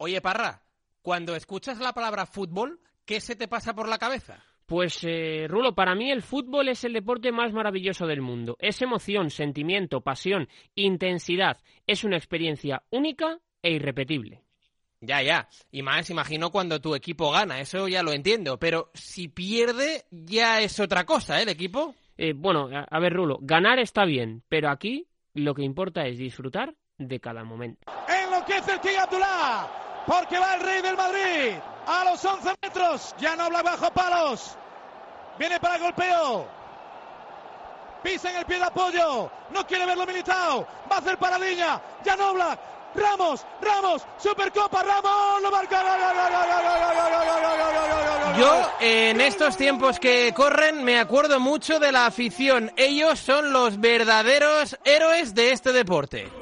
Oye, Parra, cuando escuchas la palabra fútbol, ¿qué se te pasa por la cabeza? Pues, eh, Rulo, para mí el fútbol es el deporte más maravilloso del mundo. Es emoción, sentimiento, pasión, intensidad. Es una experiencia única e irrepetible. Ya, ya. Y más, imagino cuando tu equipo gana, eso ya lo entiendo. Pero si pierde, ya es otra cosa, ¿eh? El equipo. Eh, bueno, a, a ver, Rulo, ganar está bien, pero aquí lo que importa es disfrutar de cada momento. Enloquece el King Abdullah, porque va el rey del Madrid a los 11 metros. Ya no habla bajo palos. Viene para el golpeo. Pisa en el pie de apoyo. No quiere verlo militado. Va a hacer paradiña. Ya no habla. Ramos, Ramos, Supercopa, Ramos, lo marca. Yo, en estos tiempos que corren, me acuerdo mucho de la afición. Ellos son los verdaderos héroes de este deporte.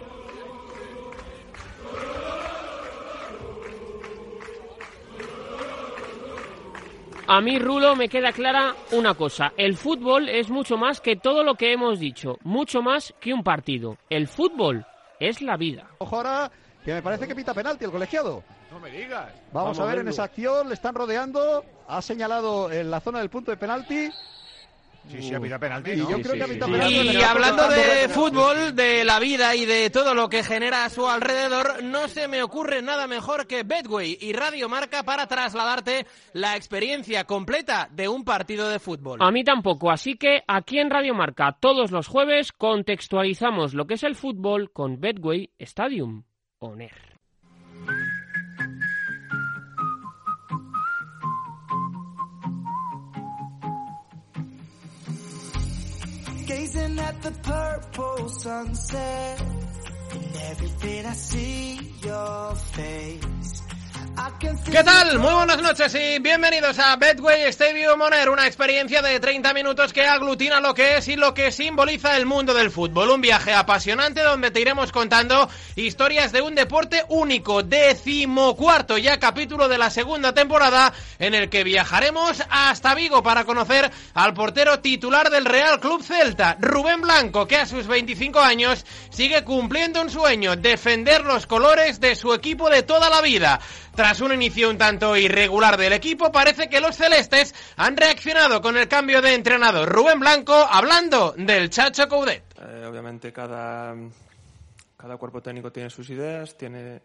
A mí, Rulo, me queda clara una cosa. El fútbol es mucho más que todo lo que hemos dicho. Mucho más que un partido. El fútbol es la vida. Ojo ahora, que me parece que pita penalti el colegiado. No me digas. Vamos, a ver en esa acción, le están rodeando, ha señalado en la zona del punto de penalti. Sí, sí, ha pitado penalti. Y ¿no? yo creo que ha pitado penalti. Y está hablando de fútbol, de la vida y de todo lo que genera a su alrededor, no se me ocurre nada mejor que Betway y Radio Marca para trasladarte la experiencia completa de un partido de fútbol. A mí tampoco, así que aquí en Radio Marca todos los jueves contextualizamos lo que es el fútbol con Betway Stadium On Air. Gazing at the purple sunset, and everything I see your face. ¿Qué tal? Muy buenas noches y bienvenidos a Betway Stadium On Air, una experiencia de 30 minutos que aglutina lo que es y lo que simboliza el mundo del fútbol. Un viaje apasionante donde te iremos contando historias de un deporte único, decimocuarto ya capítulo de la segunda temporada, en el que viajaremos hasta Vigo para conocer al portero titular del Real Club Celta, Rubén Blanco, que a sus 25 años sigue cumpliendo un sueño, defender los colores de su equipo de toda la vida. Tras un inicio un tanto irregular del equipo, parece que los celestes han reaccionado con el cambio de entrenador. Rubén Blanco hablando del Chacho Coudet. Eh, obviamente cada, cada cuerpo técnico tiene sus ideas, tiene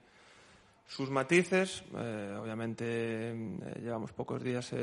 sus matices. Eh, obviamente eh, llevamos pocos días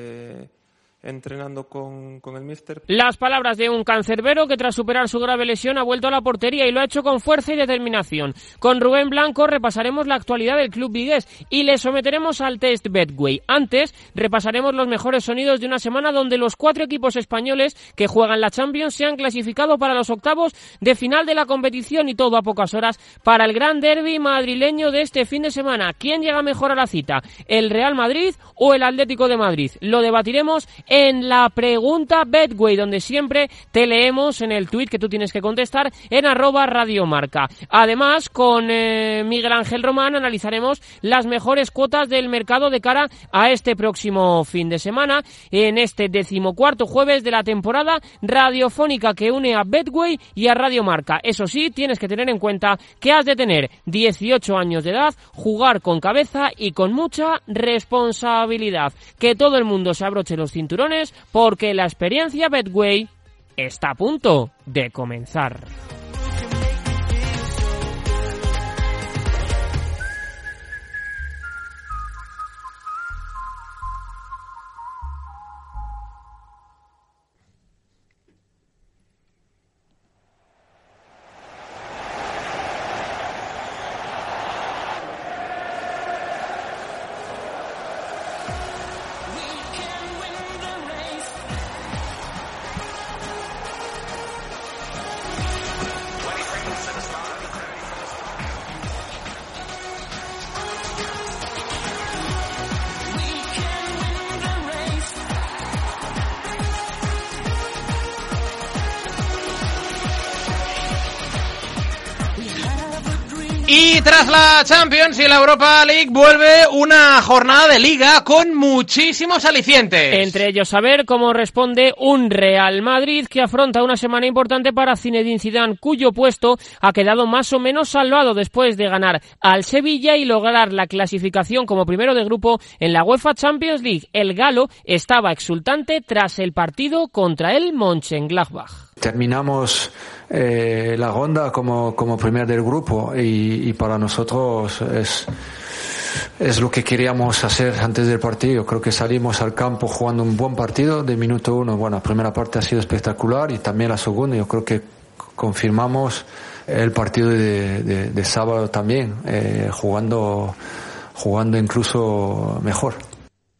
entrenando con, el míster. Las palabras de un cancerbero que tras superar su grave lesión ha vuelto a la portería y lo ha hecho con fuerza y determinación. Con Rubén Blanco repasaremos la actualidad del club vigués y le someteremos al test Betway. Antes repasaremos los mejores sonidos de una semana donde los cuatro equipos españoles que juegan la Champions se han clasificado para los octavos de final de la competición y todo a pocas horas para el gran derby madrileño de este fin de semana. ¿Quién llega mejor a la cita? ¿El Real Madrid o el Atlético de Madrid? Lo debatiremos en la pregunta Betway, donde siempre te leemos en el tuit que tú tienes que contestar en arroba radiomarca. Además, con eh, Miguel Ángel Román analizaremos las mejores cuotas del mercado de cara a este próximo fin de semana, en este decimocuarto jueves de la temporada radiofónica que une a Betway y a Radiomarca. Eso sí, tienes que tener en cuenta que has de tener 18 años de edad, jugar con cabeza y con mucha responsabilidad. Que todo el mundo se abroche los cinturones porque la experiencia Betway está a punto de comenzar. Tras la Champions y la Europa League vuelve una jornada de liga con muchísimos alicientes. Entre ellos saber cómo responde un Real Madrid que afronta una semana importante para Zinedine Zidane, cuyo puesto ha quedado más o menos salvado después de ganar al Sevilla y lograr la clasificación como primero de grupo en la UEFA Champions League. El galo estaba exultante tras el partido contra el Mönchengladbach. Terminamos eh, la ronda como, como primer del grupo y, para nosotros es, es lo que queríamos hacer antes del partido. Creo que salimos al campo jugando un buen partido de minuto uno. Bueno, la primera parte ha sido espectacular y también la segunda. Yo creo que confirmamos el partido de, de, de sábado también, eh, jugando, jugando incluso mejor.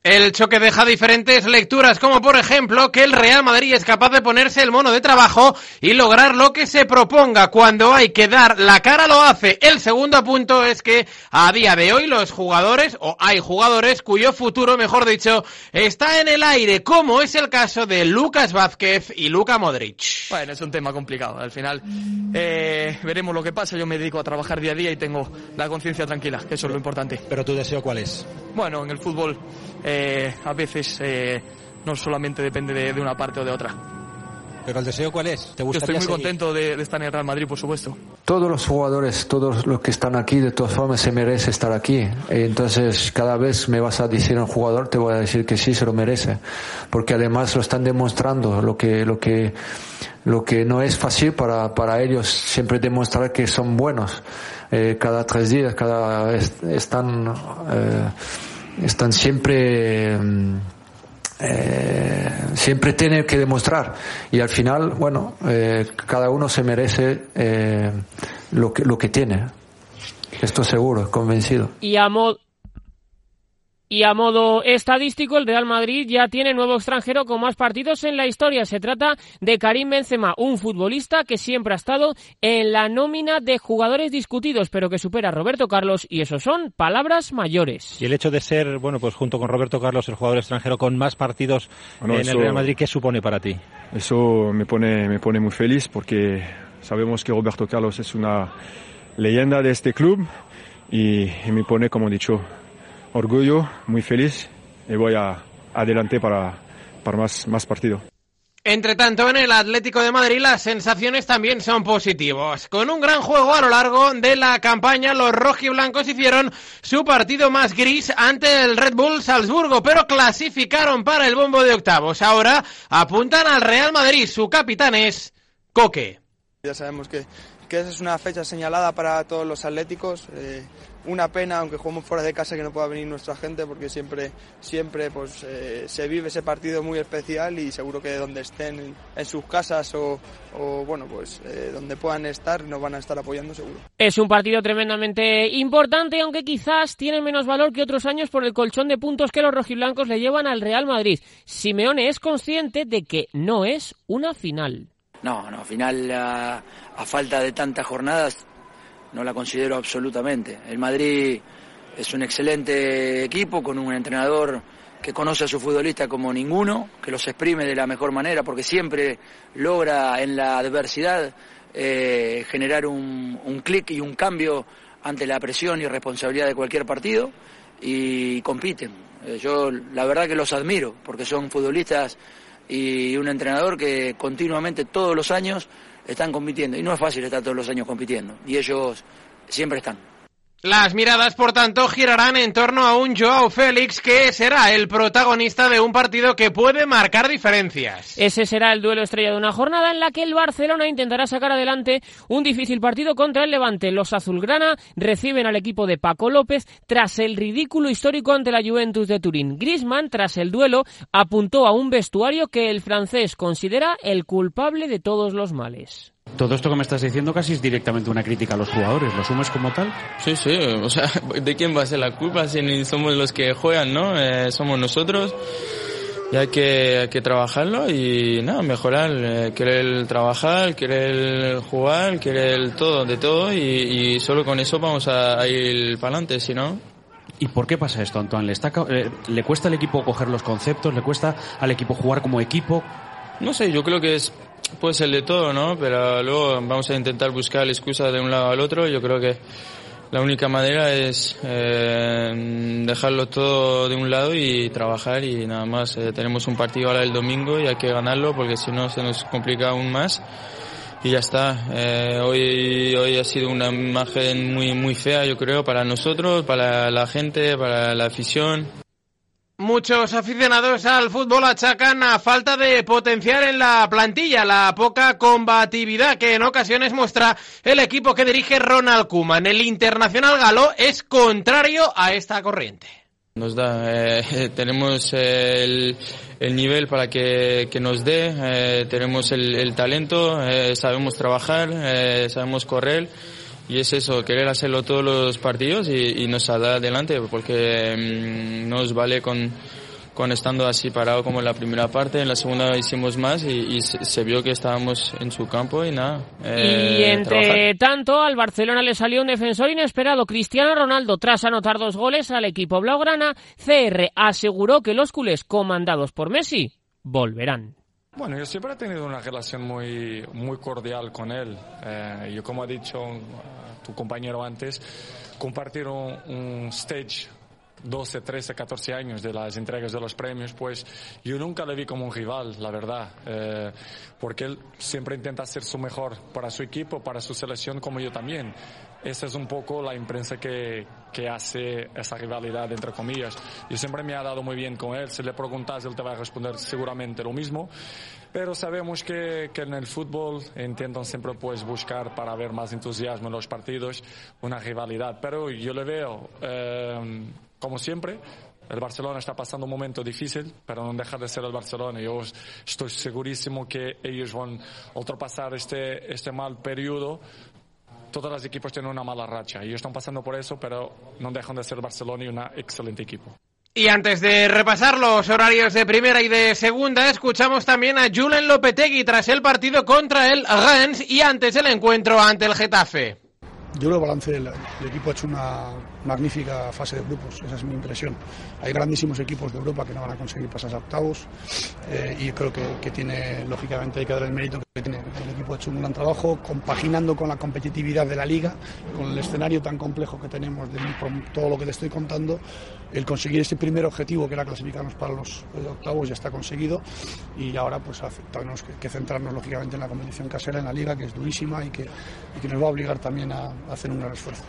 El choque deja diferentes lecturas, como por ejemplo que el Real Madrid es capaz de ponerse el mono de trabajo y lograr lo que se proponga. Cuando hay que dar la cara lo hace. El segundo punto es que a día de hoy los jugadores, o hay jugadores cuyo futuro, mejor dicho, está en el aire, como es el caso de Lucas Vázquez y Luka Modric. Bueno, es un tema complicado. Al final eh, veremos lo que pasa. Yo me dedico a trabajar día a día y tengo la conciencia tranquila, que eso es lo importante. ¿Pero tu deseo cuál es? Bueno, en el fútbol eh, a veces eh, no solamente depende de, de, una parte o de otra. ¿Pero el deseo cuál es? ¿Te Yo estoy muy seguir? contento de, de, estar en el Real Madrid, por supuesto. Todos los jugadores, todos los que están aquí, de todas formas se merece estar aquí. Entonces, cada vez me vas a decir a un jugador, te voy a decir que sí, se lo merece. Porque además lo están demostrando, lo que, lo que, lo que no es fácil para, para ellos siempre demostrar que son buenos. Eh, cada tres días, cada, están, eh, están siempre eh, siempre tiene que demostrar. Y al final bueno eh, cada uno se merece eh, lo que lo que tiene. Esto seguro convencido. Y y a modo estadístico, el Real Madrid ya tiene nuevo extranjero con más partidos en la historia. Se trata de Karim Benzema, un futbolista que siempre ha estado en la nómina de jugadores discutidos, pero que supera a Roberto Carlos y eso son palabras mayores. Y el hecho de ser, bueno, pues junto con Roberto Carlos, el jugador extranjero con más partidos bueno, en eso, el Real Madrid, ¿qué supone para ti? Eso me pone, me pone muy feliz porque sabemos que Roberto Carlos es una leyenda de este club y, y me pone, como he dicho, orgullo, muy feliz y voy a adelante para, para más, más partido. Entre tanto, en el Atlético de Madrid las sensaciones también son positivas. Con un gran juego a lo largo de la campaña, los rojiblancos hicieron su partido más gris ante el Red Bull Salzburgo, pero clasificaron para el bombo de octavos. Ahora apuntan al Real Madrid. Su capitán es Coque. Ya sabemos que, que esa es una fecha señalada para todos los atléticos. Eh, una pena, aunque jugamos fuera de casa, que no pueda venir nuestra gente, porque siempre, siempre pues, eh, se vive ese partido muy especial y seguro que donde estén en, sus casas o, o bueno, pues eh, donde puedan estar, nos van a estar apoyando seguro. Es un partido tremendamente importante, aunque quizás tiene menos valor que otros años por el colchón de puntos que los rojiblancos le llevan al Real Madrid. Simeone es consciente de que no es una final. No, no, final a, a falta de tantas jornadas no la considero absolutamente. El Madrid es un excelente equipo con un entrenador que conoce a su futbolista como ninguno, que los exprime de la mejor manera, porque siempre logra en la adversidad eh, generar un, un clic y un cambio ante la presión y responsabilidad de cualquier partido y compiten. Eh, yo la verdad que los admiro, porque son futbolistas y un entrenador que continuamente todos los años están compitiendo. Y no es fácil estar todos los años compitiendo. Y ellos siempre están. Las miradas, por tanto, girarán en torno a un Joao Félix que será el protagonista de un partido que puede marcar diferencias. Ese será el duelo estrella de una jornada en la que el Barcelona intentará sacar adelante un difícil partido contra el Levante. Los azulgrana reciben al equipo de Paco López tras el ridículo histórico ante la Juventus de Turín. Griezmann, tras el duelo, apuntó a un vestuario que el francés considera el culpable de todos los males. Todo esto que me estás diciendo casi es directamente una crítica a los jugadores. ¿Lo asumes como tal? Sí, sí. O sea, ¿de quién va a ser la culpa si ni somos los que juegan, no? Eh, somos nosotros. Y hay que, hay que trabajarlo y nada, mejorar. Eh, querer trabajar, querer jugar, querer todo, de todo. Y, y solo con eso vamos a, a ir para adelante, si no. ¿Y por qué pasa esto, Antoine? ¿Le, está, eh, ¿Le cuesta al equipo coger los conceptos? ¿Le cuesta al equipo jugar como equipo? No sé, yo creo que es puede ser de todo, ¿no? Pero luego vamos a intentar buscar la excusa de un lado al otro. Yo creo que la única manera es eh, dejarlo todo de un lado y trabajar y nada más. Eh, tenemos un partido ahora el domingo y hay que ganarlo porque si no se nos complica aún más. Y ya está. Eh, hoy, hoy ha sido una imagen muy, muy fea, yo creo, para nosotros, para la gente, para la afición. Muchos aficionados al fútbol achacan a falta de potenciar en la plantilla, la poca combatividad que en ocasiones muestra el equipo que dirige Ronald Koeman. El internacional galo es contrario a esta corriente. Nos da, eh, tenemos el, el, nivel para que, que nos dé, eh, tenemos el, talento, eh, sabemos trabajar, sabemos correr y es eso, querer hacerlo todos los partidos y, y nos saldrá adelante porque mmm, nos vale con, con estando así parado como en la primera parte, en la segunda hicimos más y, y se, se, vio que estábamos en su campo y nada. Eh, y entre trabajar. tanto al Barcelona le salió un defensor inesperado, Cristiano Ronaldo, tras anotar dos goles al equipo blaugrana, CR aseguró que los culés comandados por Messi volverán. Bueno, yo siempre he tenido una relación muy, muy cordial con él. Eh, yo, como ha dicho uh, tu compañero antes, compartir un, un stage 12, 13, 14 años de las entregas de los premios, pues yo nunca le vi como un rival, la verdad, eh, porque él siempre intenta hacer su mejor para su equipo, para su selección, como yo también. Esa es un poco la imprensa que, que hace esa rivalidad, entre comillas. Yo siempre me ha dado muy bien con él. Si le preguntas, él te va a responder seguramente lo mismo. Pero sabemos que, que en el fútbol intentan siempre pues buscar para ver más entusiasmo en los partidos, una rivalidad. Pero yo le veo, eh, como siempre, el Barcelona está pasando un momento difícil, pero no deja de ser el Barcelona. Yo estoy segurísimo que ellos van a ultrapasar este, este mal periodo todos los equipos tienen una mala racha. Ellos están pasando por eso, pero no dejan de ser Barcelona y un excelente equipo. Y antes de repasar los horarios de primera y de segunda, escuchamos también a Julen Lopetegui tras el partido contra el Rennes y antes el encuentro ante el Getafe. Yo lo balance, el, el, equipo ha hecho una magnífica fase de grupos, esa es mi impresión. Hay grandísimos equipos de Europa que no van a conseguir pasar a octavos eh, y creo que, tiene, lógicamente, hay que dar el mérito que tiene. El equipo ha hecho un gran trabajo compaginando con la competitividad de la liga, con el escenario tan complejo que tenemos, de, todo lo que te estoy contando, el conseguir ese primer objetivo que era clasificarnos para los octavos ya está conseguido y ahora pues tenemos que, centrarnos lógicamente en la competición casera, en la liga, que es durísima y que, nos va a obligar también a hacer un gran esfuerzo.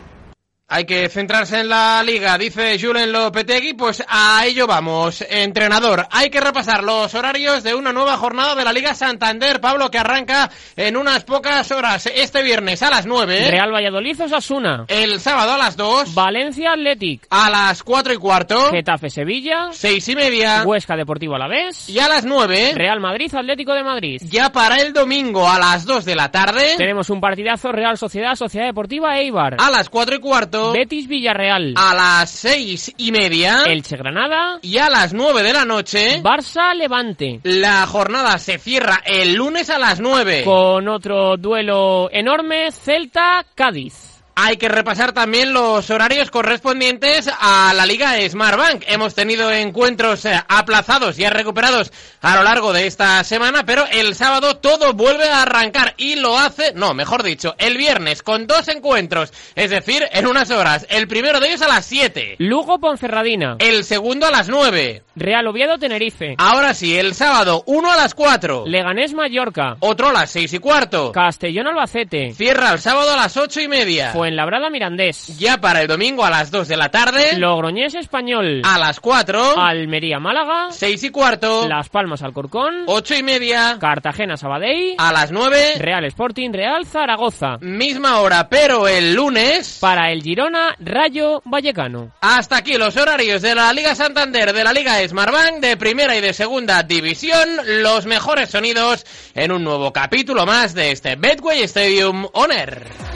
Hay que centrarse en la liga, dice Julen Lopetegui, pues a ello vamos. Entrenador, hay que repasar los horarios de una nueva jornada de la Liga Santander, Pablo, que arranca en unas pocas horas. Este viernes a las 9. Real Valladolid Osasuna. El sábado a las 2. Valencia Athletic. A las 4 y cuarto. Getafe Sevilla. 6 y media. Huesca Deportivo Alavés. Y a las 9. Real Madrid Atlético de Madrid. Ya para el domingo a las 2 de la tarde. Tenemos un partidazo Real Sociedad Sociedad Deportiva Eibar. A las 4 y cuarto. Betis Villarreal. A las seis y media. Elche Granada. Y a las nueve de la noche. Barça Levante. La jornada se cierra el lunes a las nueve. Con otro duelo enorme, Celta Cádiz. Hay que repasar también los horarios correspondientes a la Liga Smartbank. Hemos tenido encuentros aplazados y recuperados a lo largo de esta semana, pero el sábado todo vuelve a arrancar y lo hace, no, mejor dicho, el viernes con dos encuentros, es decir, en unas horas. El primero de ellos a las 7. Lugo Ponferradina. El segundo a las 9. Real Oviedo Tenerife. Ahora sí, el sábado, uno a las 4. Leganés Mallorca. Otro a las 6 y cuarto. Castellón Albacete. Cierra el sábado a las 8 y media. Fuenlabrada Mirandés. Ya para el domingo a las 2 de la tarde. Logroñés Español. A las 4. Almería Málaga. 6 y cuarto. Las Palmas Alcorcón. 8 y media. Cartagena Sabadell. A las 9. Real Sporting Real Zaragoza. Misma hora, pero el lunes. Para el Girona Rayo Vallecano. Hasta aquí los horarios de la Liga Santander, de la Liga Smartbank, de primera y de segunda división. Los mejores sonidos en un nuevo capítulo más de este Betway Stadium On Air.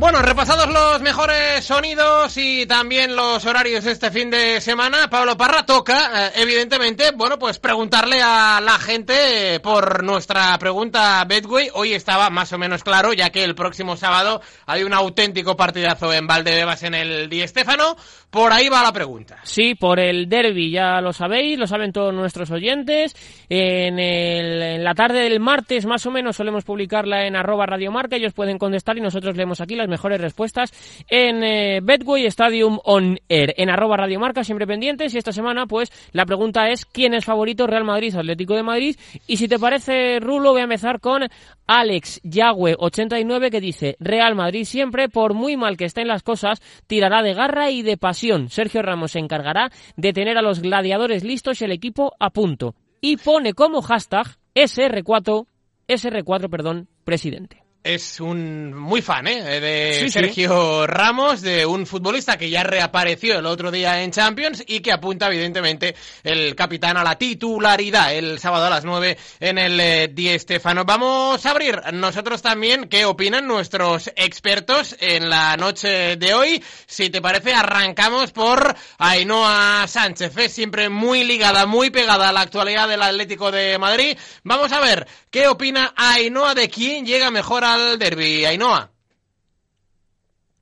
Bueno, repasados los mejores sonidos y también los horarios este fin de semana, Pablo Parra toca, eh, evidentemente, bueno, pues preguntarle a la gente por nuestra pregunta Bedway. Hoy estaba más o menos claro, ya que el próximo sábado hay un auténtico partidazo en Valdebebas en el Di Stéfano. Por ahí va la pregunta. Sí, por el derby, ya lo sabéis, lo saben todos nuestros oyentes. En, el, en la tarde del martes, más o menos, solemos publicarla en arroba radiomarca. Ellos pueden contestar y nosotros leemos aquí las mejores respuestas en eh, Betway Stadium On Air, en arroba radiomarca, siempre pendientes. Y esta semana, pues, la pregunta es ¿quién es favorito Real Madrid, Atlético de Madrid? Y si te parece, Rulo, voy a empezar con Alex Yagüe89 que dice Real Madrid siempre, por muy mal que estén las cosas, tirará de garra y de pasión Sergio Ramos se encargará de tener a los gladiadores listos y el equipo a punto. Y pone como hashtag SR4, SR4, perdón, presidente es un muy fan ¿eh? de Sergio Ramos, de un futbolista que ya reapareció el otro día en Champions y que apunta evidentemente el capitán a la titularidad el sábado a las 9 en el eh, Di Stefano. Vamos a abrir nosotros también qué opinan nuestros expertos en la noche de hoy. Si te parece, arrancamos por Ainhoa Sánchez, ¿eh? siempre muy ligada, muy pegada a la actualidad del Atlético de Madrid. Vamos a ver qué opina Ainhoa de quién llega mejor a al derby, Ainhoa?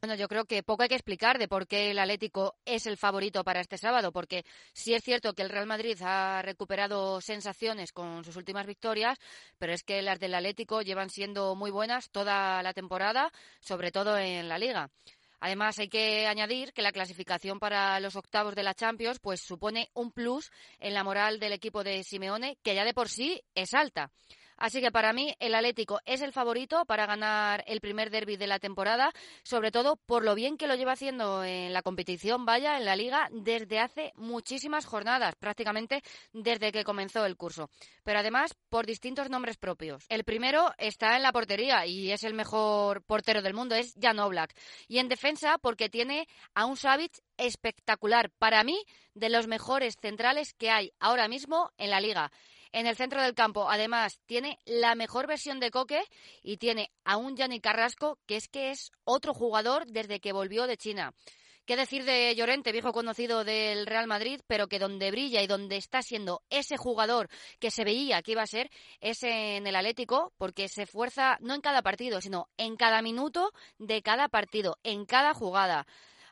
Bueno, yo creo que poco hay que explicar de por qué el Atlético es el favorito para este sábado, porque sí es cierto que el Real Madrid ha recuperado sensaciones con sus últimas victorias, pero es que las del Atlético llevan siendo muy buenas toda la temporada, sobre todo en la Liga. Además, hay que añadir que la clasificación para los octavos de la Champions pues supone un plus en la moral del equipo de Simeone, que ya de por sí es alta. Así que para mí el Atlético es el favorito para ganar el primer derby de la temporada, sobre todo por lo bien que lo lleva haciendo en la competición, vaya, en la liga, desde hace muchísimas jornadas, prácticamente desde que comenzó el curso. Pero además por distintos nombres propios. El primero está en la portería y es el mejor portero del mundo, es Jan Oblak. Y en defensa porque tiene a un Savic espectacular, para mí de los mejores centrales que hay ahora mismo en la liga. En el centro del campo, además, tiene la mejor versión de Coque y tiene a un Yannick Carrasco, que es que es otro jugador desde que volvió de China. ¿Qué decir de Llorente, viejo conocido del Real Madrid, pero que donde brilla y donde está siendo ese jugador que se veía que iba a ser es en el Atlético, porque se esfuerza no en cada partido, sino en cada minuto de cada partido, en cada jugada.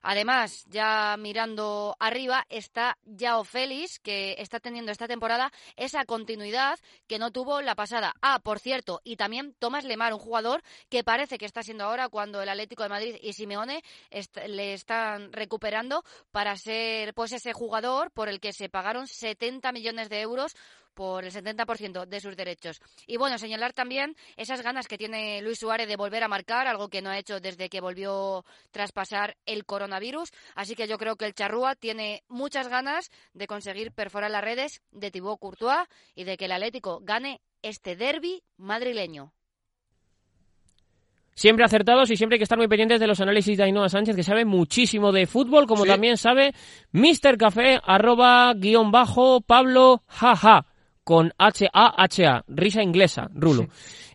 Además, ya mirando arriba está Yao Félix, que está teniendo esta temporada esa continuidad que no tuvo la pasada. Ah, por cierto, y también Tomás Lemar, un jugador que parece que está siendo ahora cuando el Atlético de Madrid y Simeone le están recuperando para ser pues ese jugador por el que se pagaron 70 millones de euros por el 70% de sus derechos. Y bueno, señalar también esas ganas que tiene Luis Suárez de volver a marcar, algo que no ha hecho desde que volvió tras pasar el coronavirus. Así que yo creo que el Charrúa tiene muchas ganas de conseguir perforar las redes de Thibaut Courtois y de que el Atlético gane este derby madrileño. Siempre acertados y siempre hay que estar muy pendientes de los análisis de Ainhoa Sánchez, que sabe muchísimo de fútbol, como también sabe Mr. Café, arroba, guion bajo, Pablo, jaja con H-A-H-A, risa inglesa, Rulo.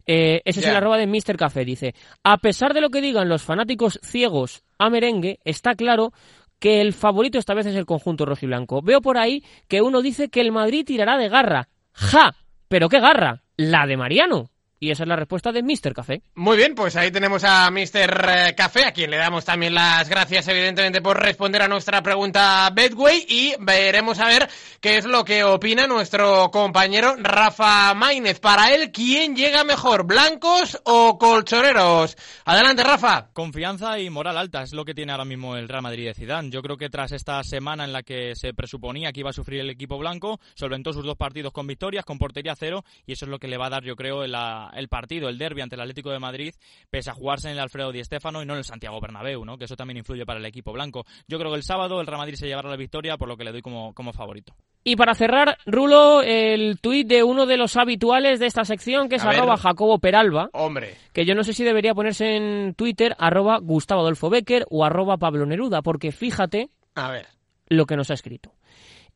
Eh, ese es el arroba de Mr. Café, dice. A pesar de lo que digan los fanáticos ciegos a merengue, está claro que el favorito esta vez es el conjunto rojiblanco. Veo por ahí que uno dice que el Madrid tirará de garra. ¡Ja! ¿Pero qué garra? La de Mariano. Y esa es la respuesta de Mr. Café. Muy bien, pues ahí tenemos a Mr. Eh, Café, a quien le damos también las gracias, evidentemente, por responder a nuestra pregunta Bedway. Y veremos a ver qué es lo que opina nuestro compañero Rafa Maínez. Para él, ¿quién llega mejor, blancos o colchoneros? Adelante, Rafa. Confianza y moral alta es lo que tiene ahora mismo el Real Madrid de Zidane. Yo creo que tras esta semana en la que se presuponía que iba a sufrir el equipo blanco, solventó sus dos partidos con victorias, con portería cero, y eso es lo que le va a dar, yo creo, la el partido, el derby ante el Atlético de Madrid, pese a jugarse en el Alfredo Di Stéfano y no en el Santiago Bernabéu, ¿no? que eso también influye para el equipo blanco. Yo creo que el sábado el Real Madrid se llevará la victoria, por lo que le doy como, como favorito. Y para cerrar, Rulo, el tuit de uno de los habituales de esta sección, que es arroba Jacobo Peralba. Hombre. Que yo no sé si debería ponerse en Twitter arroba Gustavo Adolfo Becker o arroba Pablo Neruda, porque fíjate a ver. lo que nos ha escrito.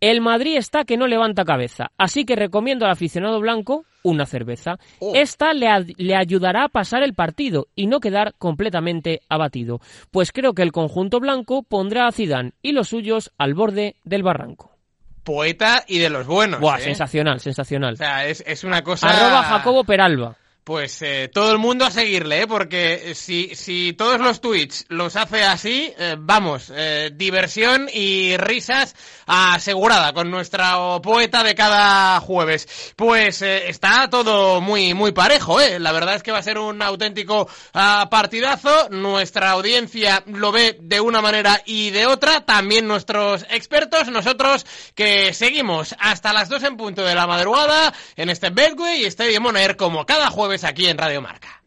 El Madrid está que no levanta cabeza, así que recomiendo al aficionado blanco una cerveza. Oh. Esta le, le, ayudará a pasar el partido y no quedar completamente abatido, pues creo que el conjunto blanco pondrá a Zidane y los suyos al borde del barranco. Poeta y de los buenos. Buah, ¿eh? sensacional, sensacional. O sea, es, es una cosa... Arroba Jacobo Peralba. Pues eh, todo el mundo a seguirle, ¿eh? porque si, si todos los tweets los hace así, eh, vamos, eh, diversión y risas asegurada con nuestro poeta de cada jueves. Pues eh, está todo muy, muy parejo, ¿eh? la verdad es que va a ser un auténtico ah, partidazo, nuestra audiencia lo ve de una manera y de otra, también nuestros expertos, nosotros que seguimos hasta las dos en punto de la madrugada en este Betway y Stadium On Air como cada jueves aquí en Radio Marca.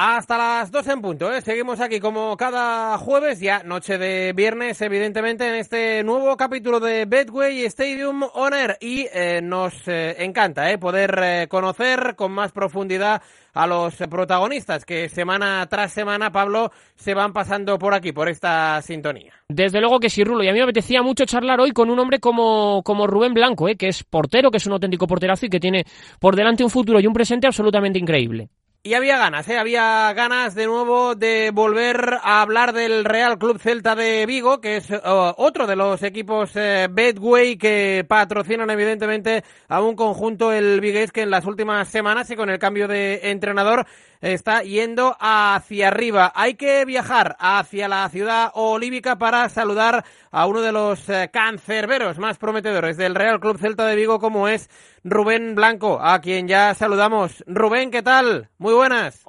Hasta las 12 en punto, ¿eh? seguimos aquí como cada jueves, ya noche de viernes, evidentemente, en este nuevo capítulo de Betway Stadium On Air. Y eh, nos eh, encanta ¿eh? poder eh, conocer con más profundidad a los protagonistas que semana tras semana, Pablo, se van pasando por aquí, por esta sintonía. Desde luego que sí, Rulo, y a mí me apetecía mucho charlar hoy con un hombre como, como Rubén Blanco, que es portero, que es un auténtico porterazo y que tiene por delante un futuro y un presente absolutamente increíble. Y había ganas, ¿eh? había ganas de nuevo de volver a hablar del Real Club Celta de Vigo, que es uh, otro de los equipos eh, Bedway que patrocinan evidentemente a un conjunto el Vigués que en las últimas semanas y con el cambio de entrenador está yendo hacia arriba. Hay que viajar hacia la ciudad olívica para saludar a uno de los eh, cancerberos más prometedores del Real Club Celta de Vigo, como es Rubén Blanco, a quien ya saludamos. Rubén, ¿qué tal? Muy buenas.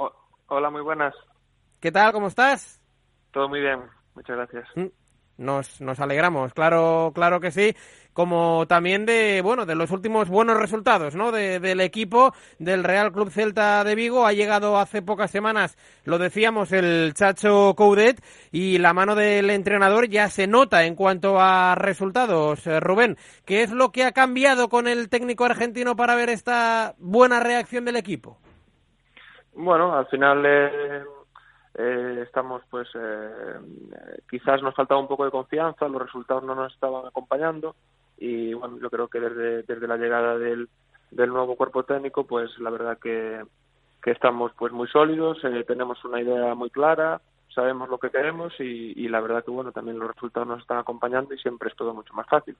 Hola, muy buenas. ¿Qué tal? ¿Cómo estás? Todo muy bien, muchas gracias. Nos, nos alegramos, claro, claro que sí como también de bueno de los últimos buenos resultados no de, del equipo del Real Club Celta de Vigo. Ha llegado hace pocas semanas lo decíamos el Chacho Coudet y la mano del entrenador ya se nota en cuanto a resultados eh, Rubén. Qué es lo que ha cambiado con el técnico argentino para ver esta buena reacción del equipo bueno al final eh... Eh, estamos pues eh, quizás nos faltaba un poco de confianza los resultados no nos estaban acompañando y bueno, yo creo que desde, desde la llegada del, del nuevo cuerpo técnico, pues la verdad que, que estamos pues muy sólidos, eh, tenemos una idea muy clara, sabemos lo que queremos y, y la verdad que bueno, también los resultados nos están acompañando y siempre es todo mucho más fácil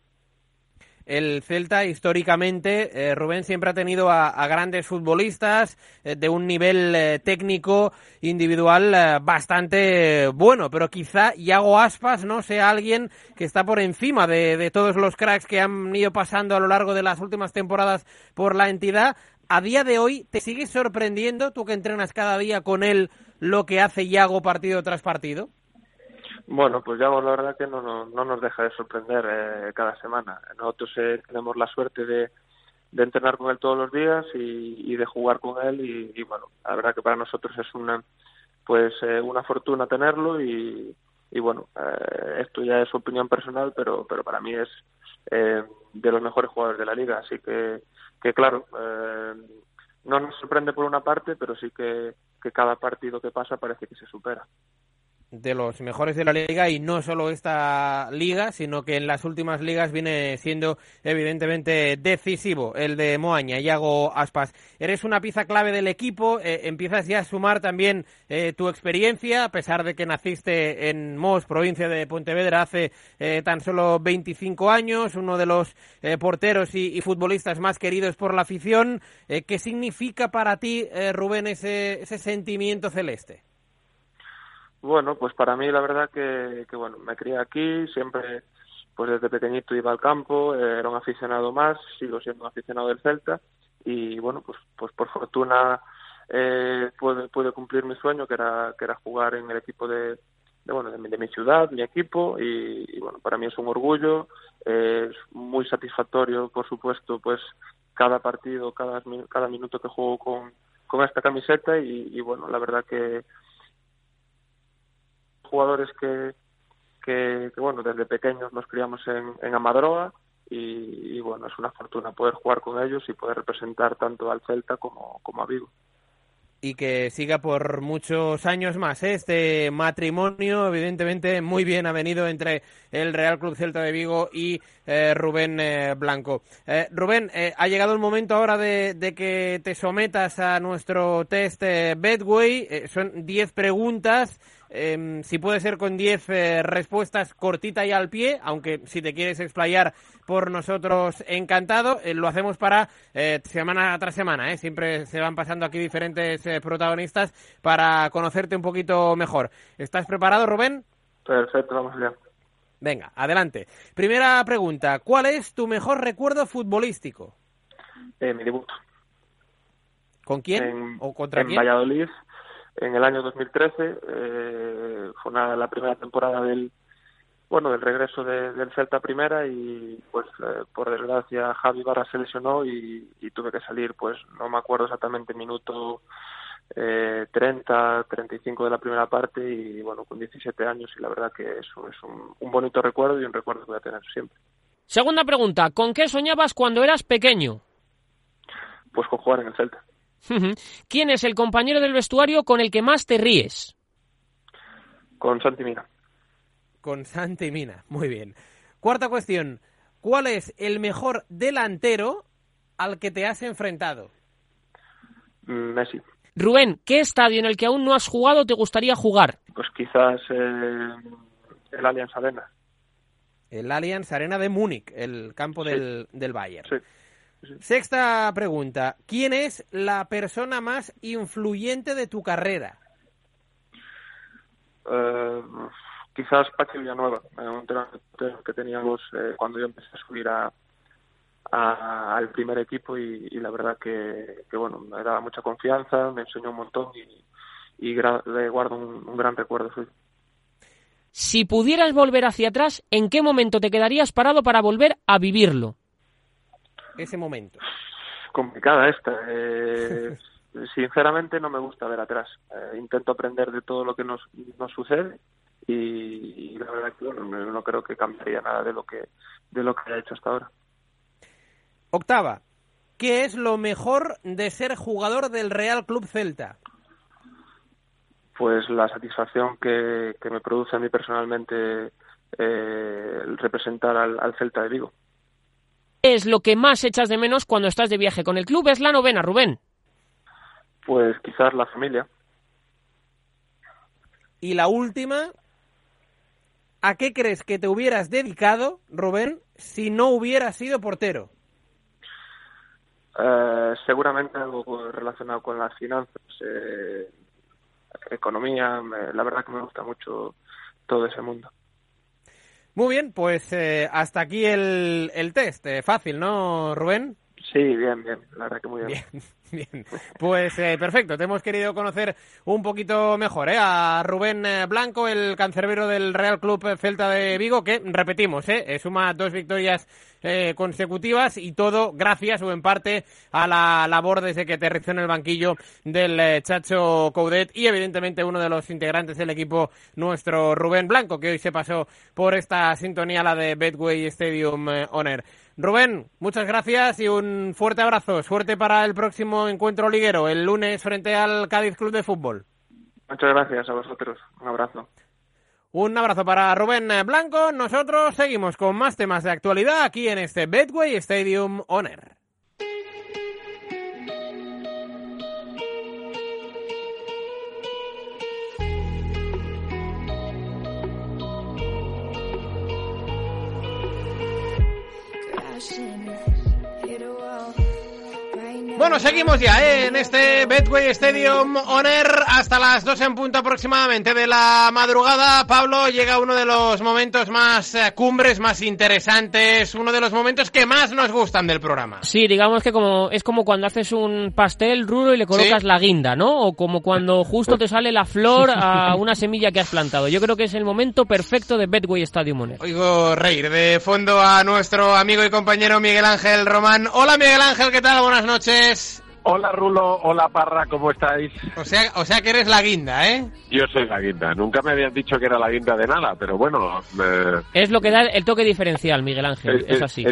el Celta históricamente, eh, Rubén, siempre ha tenido a, grandes futbolistas eh, de un nivel eh, técnico individual bastante bueno, pero quizá Iago Aspas no sea alguien que está por encima de, todos los cracks que han ido pasando a lo largo de las últimas temporadas por la entidad. A día de hoy, ¿te sigues sorprendiendo, tú que entrenas cada día con él, lo que hace Iago partido tras partido? Bueno, pues ya la verdad que no, no, no nos deja de sorprender eh, cada semana. Nosotros eh, tenemos la suerte de, entrenar con él todos los días y, de jugar con él y, bueno, la verdad que para nosotros es una pues eh, una fortuna tenerlo y, y bueno, eh, esto ya es opinión personal, pero pero para mí es eh, de los mejores jugadores de la liga, así que que claro, eh, no nos sorprende por una parte, pero sí que cada partido que pasa parece que se supera de los mejores de la liga y no solo esta liga, sino que en las últimas ligas viene siendo evidentemente decisivo el de Moaña, Iago Aspas. Eres una pieza clave del equipo, eh, empiezas ya a sumar también eh, tu experiencia, a pesar de que naciste en Mos, provincia de Pontevedra, hace eh, tan solo 25 años, uno de los porteros y, y, futbolistas más queridos por la afición. ¿Qué significa para ti, Rubén, ese, ese sentimiento celeste? Bueno, pues para mí la verdad que, bueno, me crié aquí, siempre pues desde pequeñito iba al campo, eh, era un aficionado más, sigo siendo un aficionado del Celta y bueno, pues pues por fortuna eh, pude, cumplir mi sueño que era que era jugar en el equipo de, bueno de mi, de mi, ciudad, mi equipo y, bueno, para mí es un orgullo, es muy satisfactorio, por supuesto, pues cada partido, cada cada minuto que juego con con esta camiseta y bueno, la verdad que jugadores que, que, bueno, desde pequeños nos criamos en, en Amadroa y, bueno, es una fortuna poder jugar con ellos y poder representar tanto al Celta como, como a Vigo. y que siga por muchos años más. ¿eh? Este matrimonio, evidentemente, muy bien avenido entre el Real Club Celta de Vigo y eh, Rubén eh, Blanco. Rubén, ha llegado el momento ahora de, de, que te sometas a nuestro test Bedway. son 10 preguntas. Em, si puede ser con 10 eh, respuestas cortita y al pie, aunque si te quieres explayar por nosotros, encantado. Eh, lo hacemos para eh, semana tras semana, siempre se van pasando aquí diferentes protagonistas para conocerte un poquito mejor. ¿Estás preparado, Rubén? Perfecto, vamos allá. Venga, adelante. Primera pregunta, ¿cuál es tu mejor recuerdo futbolístico? mi debut. ¿Con quién? ¿O contra en Valladolid en el año 2013. Eh, fue la primera temporada del bueno del regreso del Celta primera y pues eh, por desgracia Javi Barra se lesionó y, tuve que salir pues no me acuerdo exactamente minuto eh, 30 35 de la primera parte y bueno con 17 años y la verdad que eso es un, un bonito recuerdo y un recuerdo que voy a tener siempre segunda pregunta ¿con qué soñabas cuando eras pequeño? pues con jugar en el Celta ¿Quién es el compañero del vestuario con el que más te ríes? Con Santi Mina. Con Santi Mina, muy bien. Cuarta cuestión. ¿Cuál es el mejor delantero al que te has enfrentado? Mm, Messi. Rubén, ¿qué estadio en el que aún no has jugado te gustaría jugar? Pues quizás eh, el Allianz Arena. El Allianz Arena de Múnich, el campo del, del Bayern. Sí. Sexta pregunta. ¿Quién es la persona más influyente de tu carrera? Eh, quizás Pachi Villanueva, un entrenador que teníamos eh, cuando yo empecé a subir a, al primer equipo y, la verdad que, bueno me daba mucha confianza, me enseñó un montón y, le guardo un, un gran recuerdo suyo. Si pudieras volver hacia atrás, ¿en qué momento te quedarías parado para volver a vivirlo? Ese momento? Complicada esta. Eh, sinceramente no me gusta ver atrás. Eh, intento aprender de todo lo que nos, nos sucede y, la verdad que no, creo que cambiaría nada de lo que de lo que ha hecho hasta ahora. Octava, ¿qué es lo mejor de ser jugador del Real Club Celta? Pues la satisfacción que, que me produce a mí personalmente eh, representar al Celta de Vigo es lo que más echas de menos cuando estás de viaje con el club? Es la novena, Rubén. Pues quizás la familia. Y la última, ¿a qué crees que te hubieras dedicado, Rubén, si no hubieras sido portero? Eh, seguramente algo relacionado con las finanzas, eh, economía. la verdad que me gusta mucho todo ese mundo. Muy bien, pues eh, hasta aquí el, el test. Eh, fácil, ¿no, Rubén? Sí, bien, bien. La verdad que muy bien. Bien, Pues eh, perfecto, te hemos querido conocer un poquito mejor ¿eh? a Rubén Blanco, el cancerbero del Real Club Celta de Vigo, que repetimos, ¿eh? suma dos victorias eh, consecutivas y todo gracias o en parte a la labor desde que aterrizó en el banquillo del eh, Chacho Coudet y evidentemente uno de los integrantes del equipo nuestro Rubén Blanco que hoy se pasó por esta sintonía la de Betway Stadium eh, Honor. Rubén, muchas gracias y un fuerte abrazo. Suerte para el próximo encuentro liguero el lunes frente al Cádiz Club de Fútbol. Muchas gracias a vosotros. Un abrazo. Un abrazo para Rubén Blanco. Nosotros seguimos con más temas de actualidad aquí en este Betway Stadium Honor. ocean. Bueno, seguimos ya ¿eh? en este Betway Stadium Honor hasta las 2 en punto aproximadamente de la madrugada. Pablo, llega uno de los momentos más eh, cumbres, más interesantes, uno de los momentos que más nos gustan del programa. Sí, digamos que como es como cuando haces un pastel rulo y le colocas la guinda, ¿no? O como cuando justo te sale la flor a una semilla que has plantado. Yo creo que es el momento perfecto de Betway Stadium Honor. Oigo reír de fondo a nuestro amigo y compañero Miguel Ángel Román. Hola Miguel Ángel, ¿qué tal? Buenas noches. Hola Rulo, hola Parra, ¿cómo estáis? O sea, o sea que eres la guinda, ¿eh? Yo soy la guinda. Nunca me habían dicho que era la guinda de nada, pero bueno. Es lo que da el toque diferencial, Miguel Ángel. Es, así.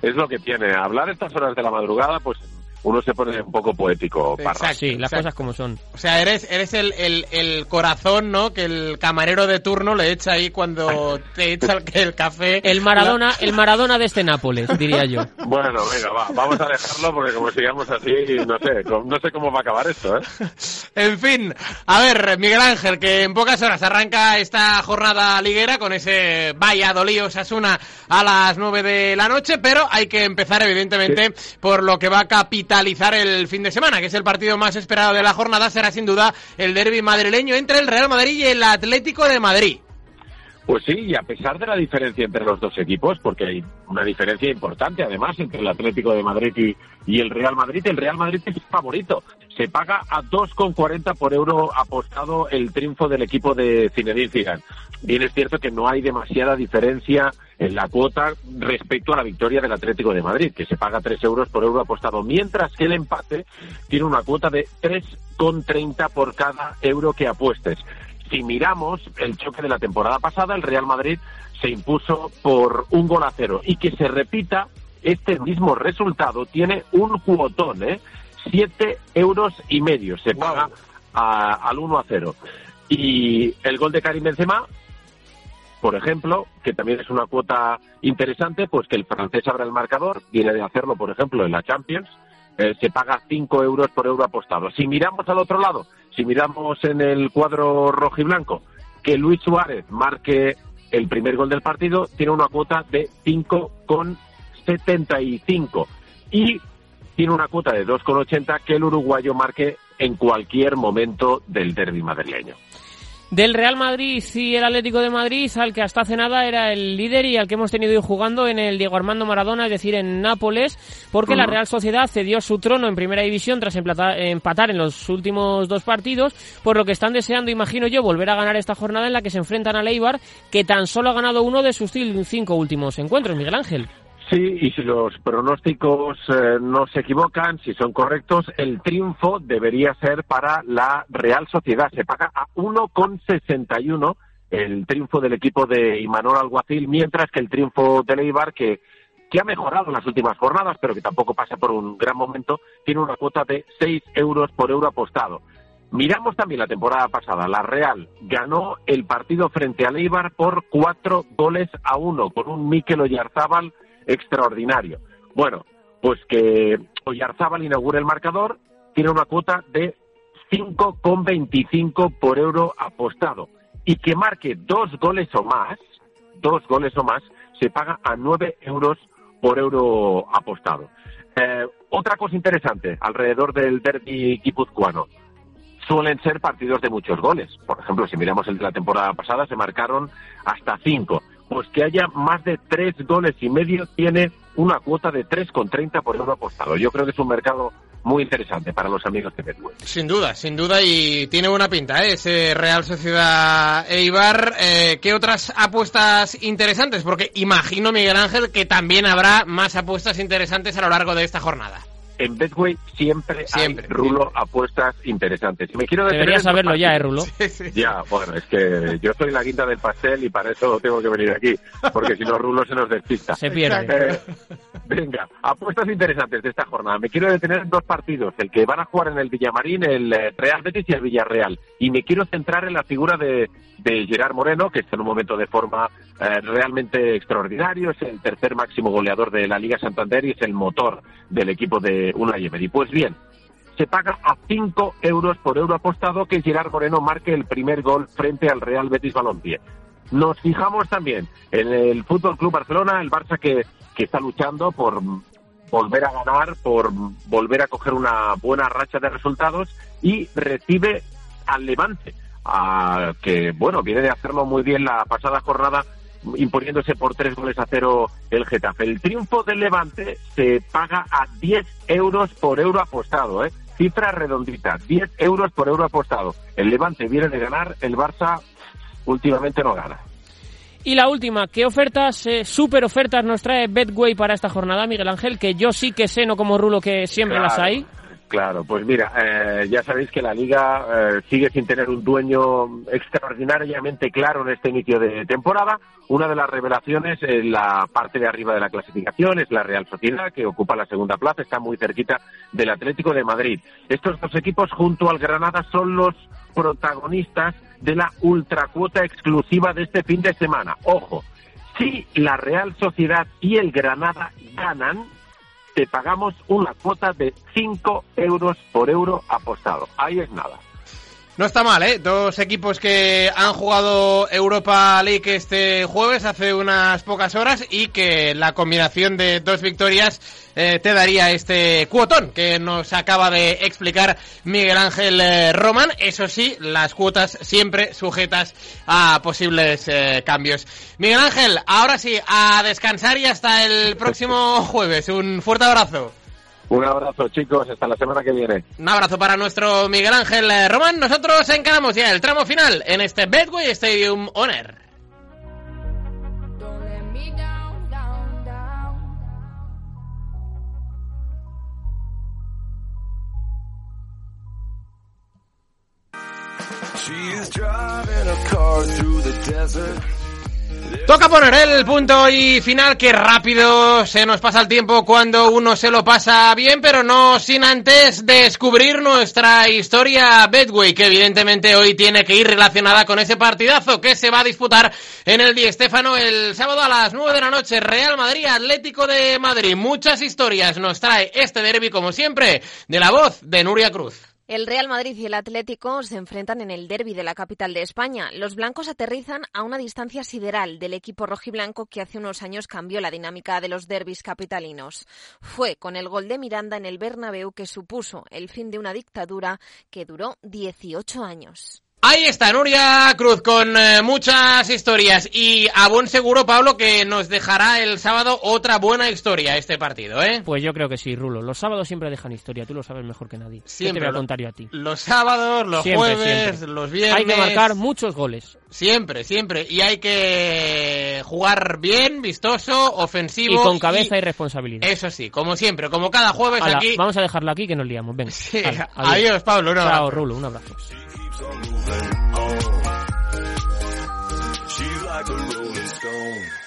Es, lo que tiene. Hablar estas horas de la madrugada, pues uno se pone un poco poético. Parra. Exacto, Sí, las exacto. cosas como son. O sea, eres, eres el, el, el corazón, ¿no? Que el camarero de turno le echa ahí cuando te echa el, el café. El Maradona, el Maradona de este Nápoles, diría yo. Bueno, venga, va, vamos a dejarlo porque como sigamos así, no sé, no sé cómo va a acabar esto, ¿eh? En fin, a ver, Miguel Ángel, que en pocas horas arranca esta jornada liguera con ese Valladolid Osasuna a las 9 de la noche, pero hay que empezar evidentemente por lo que va a capitalizar el fin de semana, que es el partido más esperado de la jornada, será sin duda el derby madrileño entre el Real Madrid y el Atlético de Madrid. Pues sí, y a pesar de la diferencia entre los dos equipos, porque hay una diferencia importante además entre el Atlético de Madrid y, el Real Madrid, el Real Madrid es favorito. Se paga a 2,40 por euro apostado el triunfo del equipo de Zinedine Zidane. Bien es cierto que no hay demasiada diferencia en la cuota respecto a la victoria del Atlético de Madrid, que se paga 3 euros por euro apostado, mientras que el empate tiene una cuota de 3,30 por cada euro que apuestes. Si miramos el choque de la temporada pasada, el Real Madrid se impuso por un gol a cero y que se repita este mismo resultado tiene un cuotón, ¿eh? Siete euros y medio se paga a- al 1 a 0. Y el gol de Karim Benzema, por ejemplo, que también es una cuota interesante, pues que el francés abra el marcador, viene de hacerlo, por ejemplo, en la Champions, eh, se paga 5 euros por euro apostado. Si miramos al otro lado, si miramos en el cuadro rojo y blanco, que Luis Suárez marque el primer gol del partido, tiene una cuota de 5,75 y tiene una cuota de 2,80 que el uruguayo marque en cualquier momento del derby madrileño. Del Real Madrid y el Atlético de Madrid, al que hasta hace nada era el líder y al que hemos tenido hoy jugando en el Diego Armando Maradona, es decir, en Nápoles, porque la Real Sociedad cedió su trono en primera división tras empatar en los últimos dos partidos, por lo que están deseando, imagino yo, volver a ganar esta jornada en la que se enfrentan a Leibar, que tan solo ha ganado uno de sus cin- cinco últimos encuentros, Miguel Ángel. Sí, y si los pronósticos eh, no se equivocan, si son correctos, el triunfo debería ser para la Real Sociedad. Se paga a 1,61 el triunfo del equipo de Imanol Alguacil, mientras que el triunfo de Leibar, que, que ha mejorado en las últimas jornadas, pero que tampoco pasa por un gran momento, tiene una cuota de 6 euros por euro apostado. Miramos también la temporada pasada. La Real ganó el partido frente a Leibar por cuatro goles a uno, con un Mikel Oyarzábal extraordinario. Bueno, pues que Oyarzábal inaugure el marcador, tiene una cuota de 5,25 por euro apostado. Y que marque dos goles o más, dos goles o más, se paga a 9 euros por euro apostado. Eh, otra cosa interesante alrededor del derby guipuzcoano suelen ser partidos de muchos goles. Por ejemplo, si miramos el de la temporada pasada, se marcaron hasta cinco. Pues que haya más de tres goles y medio tiene una cuota de 3,30 por euro apostado. Yo creo que es un mercado muy interesante para los amigos de Betway. Sin duda, sin duda, y tiene buena pinta, ¿eh? ese Real Sociedad Eibar. Eh, ¿Qué otras apuestas interesantes? Porque imagino, Miguel Ángel, que también habrá más apuestas interesantes a lo largo de esta jornada. En Betway siempre, Siempre, hay rulo apuestas interesantes. Y me quiero Deberías saberlo ya, ¿eh, Rulo? Ya, bueno, es que yo soy la guinda del pastel y para eso tengo que venir aquí, porque si no Rulo se nos despista. Se pierde. Eh, venga, apuestas interesantes de esta jornada. Me quiero detener en dos partidos, el que van a jugar en el Villamarín, el eh, Real Betis y el Villarreal. Y me quiero centrar en la figura de, de Gerard Moreno, que está en un momento de forma eh, realmente extraordinario, es el tercer máximo goleador de la Liga Santander y es el motor del equipo de Unai Emery. Pues bien, se paga a 5 euros por euro apostado que Gerard Moreno marque el primer gol frente al Real Betis Balompié. Nos fijamos también en el Fútbol Club Barcelona, el Barça que, que está luchando por volver a ganar, por volver a coger una buena racha de resultados y recibe al Levante, que bueno, viene de hacerlo muy bien la pasada jornada imponiéndose por tres goles a cero el Getafe. El triunfo del Levante se paga a 10 euros por euro apostado, ¿eh? Cifra redondita, 10 euros por euro apostado. El Levante viene de ganar, el Barça últimamente no gana. Y la última, ¿qué ofertas, eh, super ofertas nos trae Betway para esta jornada, Miguel Ángel? Que yo sí que sé, no como Rulo, que siempre Claro. las hay. Claro, pues mira, eh, ya sabéis que la liga eh, sigue sin tener un dueño extraordinariamente claro en este inicio de temporada. Una de las revelaciones en la parte de arriba de la clasificación es la Real Sociedad, que ocupa la segunda plaza, está muy cerquita del Atlético de Madrid. Estos dos equipos junto al Granada son los protagonistas de la ultracuota exclusiva de este fin de semana. Ojo, si la Real Sociedad y el Granada ganan, te pagamos una cuota de 5 euros por euro apostado. Ahí es nada. No está mal, ¿eh? Dos equipos que han jugado Europa League este jueves hace unas pocas horas y que la combinación de dos victorias eh, te daría este cuotón que nos acaba de explicar Miguel Ángel eh, Román. Eso sí, las cuotas siempre sujetas a posibles eh, cambios. Miguel Ángel, ahora sí, a descansar y hasta el próximo jueves. Un fuerte abrazo. Un abrazo, chicos. Hasta la semana que viene. Un abrazo para nuestro Miguel Ángel eh, Román. Nosotros encaramos ya el tramo final en este Bedway Stadium Honor. She's driving a car through the desert. Toca poner el punto y final, que rápido se nos pasa el tiempo cuando uno se lo pasa bien, pero no sin antes descubrir nuestra historia Bedway, que evidentemente hoy tiene que ir relacionada con ese partidazo que se va a disputar en el Di Stéfano el sábado a las 9 de la noche, Real Madrid, Atlético de Madrid. Muchas historias nos trae este derby, como siempre, de la voz de Nuria Cruz. El Real Madrid y el Atlético se enfrentan en el derby de la capital de España. Los blancos aterrizan a una distancia sideral del equipo rojiblanco que hace unos años cambió la dinámica de los derbis capitalinos. Fue con el gol de Miranda en el Bernabéu que supuso el fin de una dictadura que duró 18 años. Ahí está Nuria Cruz con eh, muchas historias y a buen seguro Pablo que nos dejará el sábado otra buena historia este partido, ¿eh? Pues yo creo que sí, Rulo. Los sábados siempre dejan historia, tú lo sabes mejor que nadie. Siempre ¿Qué te voy a lo- contar yo a ti? Los sábados, los Siempre, jueves, siempre. los viernes. Hay que marcar muchos goles. Siempre, siempre. Y hay que jugar bien, vistoso, ofensivo. Y con cabeza y, responsabilidad. Eso sí, como siempre, como cada jueves Hala, aquí. Vamos a dejarlo aquí que nos liamos. Venga. Sí, adiós, Pablo, un abrazo. Chao, Rulo, un abrazo. Like a rolling stone.